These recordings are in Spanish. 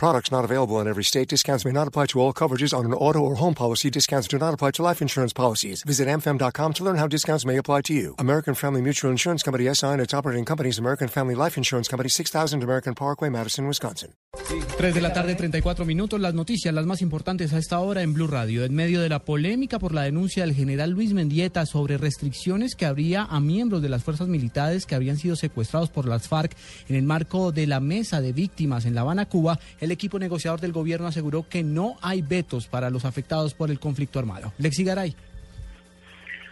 Products not available in every state. Discounts may not apply to all coverages on an auto or home policy. Discounts do not apply to life insurance policies. Visit amfam.com to learn how discounts may apply to you. American Family Mutual Insurance Company SI and its operating companies American Family Life Insurance Company 6000 American Parkway, Madison, Wisconsin. 3 de la tarde, 34 minutos. Las noticias, las más importantes a esta hora en Blue Radio. En medio de la polémica por la denuncia del general Luis Mendieta sobre restricciones que habría a miembros de las fuerzas militares que habían sido secuestrados por las FARC en el marco de la mesa de víctimas en La Habana, Cuba, el equipo negociador del gobierno aseguró que no hay vetos para los afectados por el conflicto armado. Lexi Garay.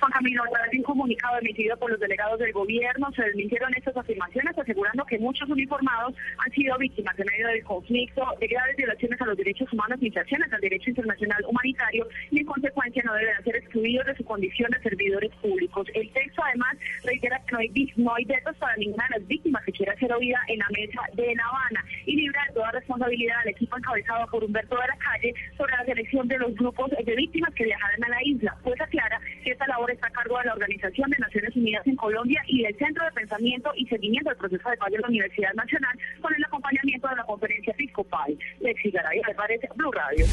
Juan Camilo, a través de un comunicado emitido por los delegados del gobierno, se desmintieron estas afirmaciones, asegurando que muchos uniformados han sido víctimas en medio del conflicto de graves violaciones a los derechos humanos y infracciones al derecho internacional humanitario y en consecuencia no deben ser excluidos de su condición de servidores públicos. El texto además reitera que no hay, no hay vetos para ninguna de las víctimas que quiera ser oída en la mesa de La Habana y libra de toda responsabilidad al equipo encabezado por Humberto de la Calle sobre la selección de los grupos de víctimas que viajarán a la isla, pues aclara que esta labor está a cargo de la Organización de Naciones Unidas en Colombia y del Centro de Pensamiento y Seguimiento del Proceso de Paz de la Universidad Nacional con el acompañamiento de la Conferencia Episcopal. Lexi Garay, parece Blue Radio.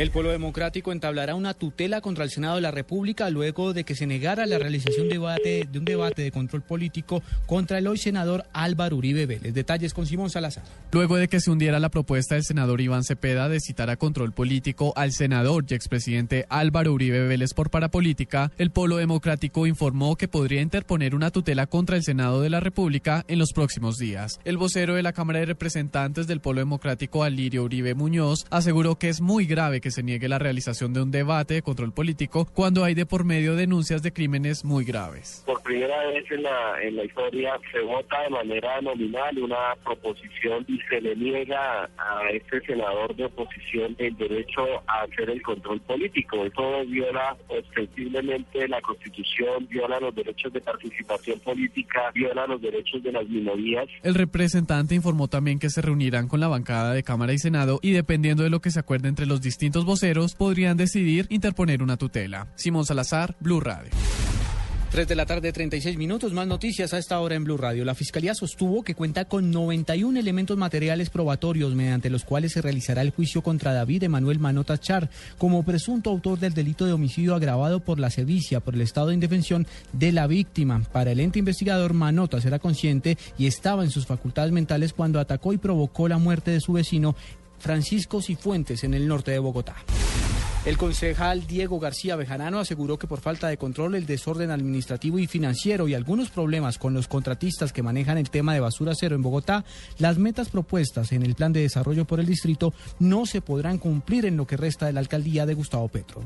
El pueblo democrático entablará una tutela contra el Senado de la República luego de que se negara la realización de, un debate de control político contra el hoy senador Álvaro Uribe Vélez. Detalles con Simón Salazar. Luego de que se hundiera la propuesta del senador Iván Cepeda de citar a control político al senador y expresidente Álvaro Uribe Vélez por parapolítica, el pueblo democrático informó que podría interponer una tutela contra el Senado de la República en los próximos días. El vocero de la Cámara de Representantes del pueblo democrático, Alirio Uribe Muñoz, aseguró que es muy grave que se niegue la realización de un debate de control político cuando hay de por medio denuncias de crímenes muy graves. Primera vez en la, en la historia se vota de manera nominal una proposición y se le niega a este senador de oposición el derecho a hacer el control político. Eso viola ostensiblemente la Constitución, viola los derechos de participación política, viola los derechos de las minorías. El representante informó también que se reunirán con la bancada de Cámara y Senado y dependiendo de lo que se acuerde entre los distintos voceros podrían decidir interponer una tutela. Simón Salazar, Blue Radio. 3 de la tarde, 36 minutos. Más noticias a esta hora en Blue Radio. La Fiscalía sostuvo que cuenta con 91 elementos materiales probatorios mediante los cuales se realizará el juicio contra David Emanuel Manota Char como presunto autor del delito de homicidio agravado por la sevicia por el estado de indefensión de la víctima. Para el ente investigador, Manotas era consciente y estaba en sus facultades mentales cuando atacó y provocó la muerte de su vecino Francisco Cifuentes en el norte de Bogotá. El concejal Diego García Bejarano aseguró que por falta de control, el desorden administrativo y financiero y algunos problemas con los contratistas que manejan el tema de basura cero en Bogotá, las metas propuestas en el plan de desarrollo por el distrito no se podrán cumplir en lo que resta de la alcaldía de Gustavo Petro.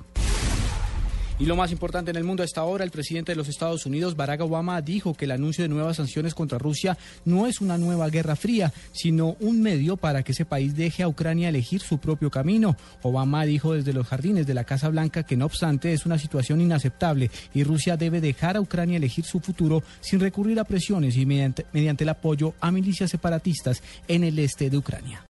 Y lo más importante en el mundo a esta hora, el presidente de los Estados Unidos, Barack Obama, dijo que el anuncio de nuevas sanciones contra Rusia no es una nueva guerra fría, sino un medio para que ese país deje a Ucrania elegir su propio camino. Obama dijo desde los jardines de la Casa Blanca que no obstante es una situación inaceptable y Rusia debe dejar a Ucrania elegir su futuro sin recurrir a presiones y mediante, mediante el apoyo a milicias separatistas en el este de Ucrania.